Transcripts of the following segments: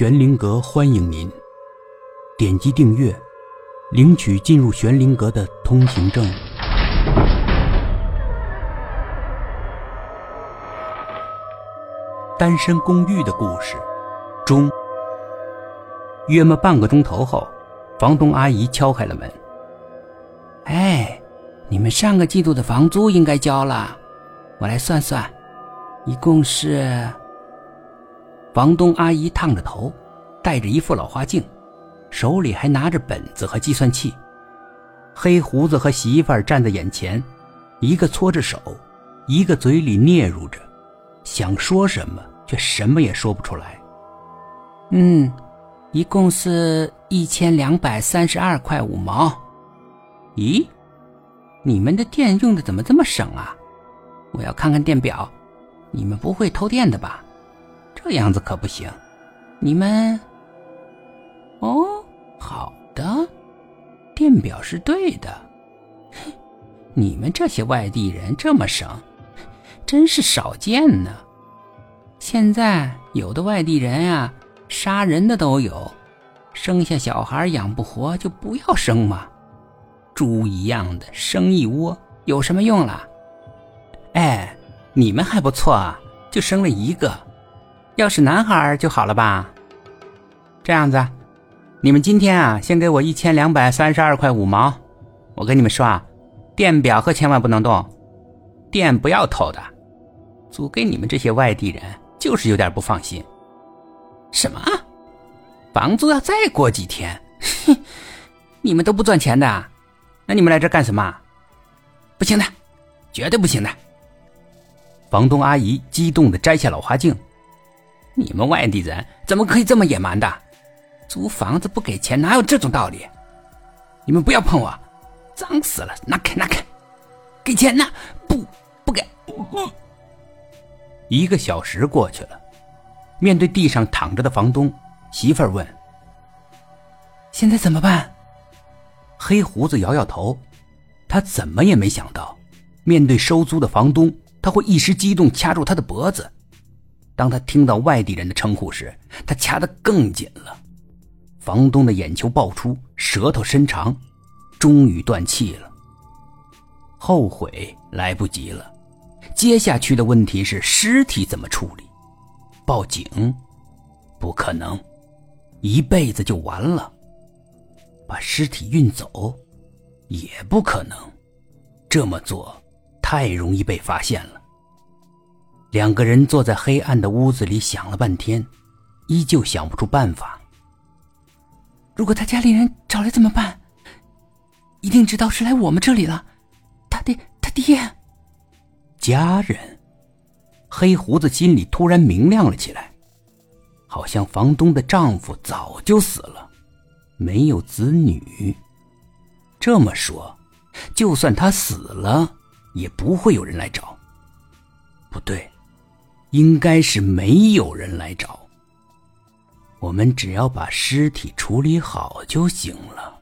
玄灵阁欢迎您，点击订阅，领取进入玄灵阁的通行证。单身公寓的故事中，约么半个钟头后，房东阿姨敲开了门。哎，你们上个季度的房租应该交了，我来算算，一共是。房东阿姨烫着头，戴着一副老花镜，手里还拿着本子和计算器。黑胡子和媳妇儿站在眼前，一个搓着手，一个嘴里嗫嚅着，想说什么却什么也说不出来。嗯，一共是一千两百三十二块五毛。咦，你们的电用的怎么这么省啊？我要看看电表，你们不会偷电的吧？这样子可不行，你们哦，好的，电表是对的。你们这些外地人这么省，真是少见呢。现在有的外地人呀，杀人的都有，生下小孩养不活就不要生嘛。猪一样的生一窝有什么用啦？哎，你们还不错啊，就生了一个。要是男孩就好了吧？这样子，你们今天啊，先给我一千两百三十二块五毛。我跟你们说啊，电表可千万不能动，电不要偷的。租给你们这些外地人，就是有点不放心。什么？房租要再过几天？哼，你们都不赚钱的，那你们来这干什么？不行的，绝对不行的！房东阿姨激动的摘下老花镜。你们外地人怎么可以这么野蛮的？租房子不给钱，哪有这种道理？你们不要碰我，脏死了！拿开，拿开！给钱呢？不，不给！一个小时过去了，面对地上躺着的房东，媳妇儿问：“现在怎么办？”黑胡子摇摇头，他怎么也没想到，面对收租的房东，他会一时激动掐住他的脖子。当他听到外地人的称呼时，他掐得更紧了。房东的眼球爆出，舌头伸长，终于断气了。后悔来不及了，接下去的问题是尸体怎么处理？报警？不可能，一辈子就完了。把尸体运走？也不可能，这么做太容易被发现了。两个人坐在黑暗的屋子里想了半天，依旧想不出办法。如果他家里人找来怎么办？一定知道是来我们这里了。他爹，他爹，家人。黑胡子心里突然明亮了起来，好像房东的丈夫早就死了，没有子女。这么说，就算他死了，也不会有人来找。不对。应该是没有人来找。我们只要把尸体处理好就行了。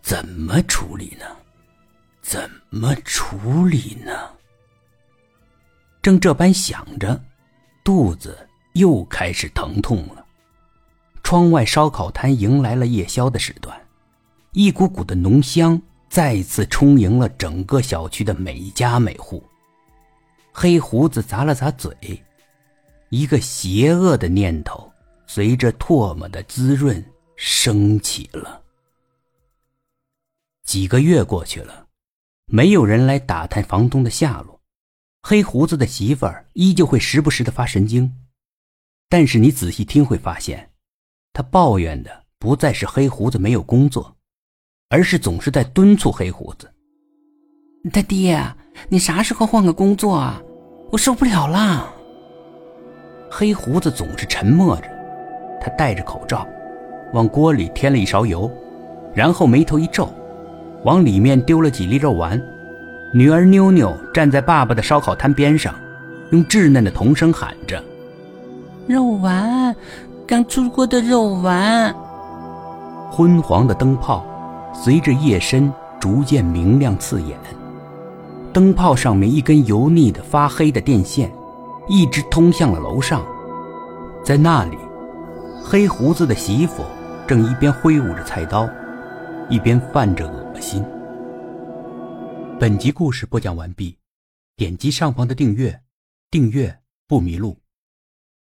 怎么处理呢？怎么处理呢？正这般想着，肚子又开始疼痛了。窗外烧烤摊迎来了夜宵的时段，一股股的浓香再次充盈了整个小区的每家每户。黑胡子咂了咂嘴，一个邪恶的念头随着唾沫的滋润升起了。几个月过去了，没有人来打探房东的下落，黑胡子的媳妇儿依旧会时不时的发神经，但是你仔细听会发现，他抱怨的不再是黑胡子没有工作，而是总是在敦促黑胡子。他爹，你啥时候换个工作啊？我受不了啦。黑胡子总是沉默着，他戴着口罩，往锅里添了一勺油，然后眉头一皱，往里面丢了几粒肉丸。女儿妞妞站在爸爸的烧烤摊边上，用稚嫩的童声喊着：“肉丸，刚出锅的肉丸。”昏黄的灯泡随着夜深逐渐明亮刺眼。灯泡上面一根油腻的、发黑的电线，一直通向了楼上。在那里，黑胡子的媳妇正一边挥舞着菜刀，一边泛着恶心。本集故事播讲完毕，点击上方的订阅，订阅不迷路。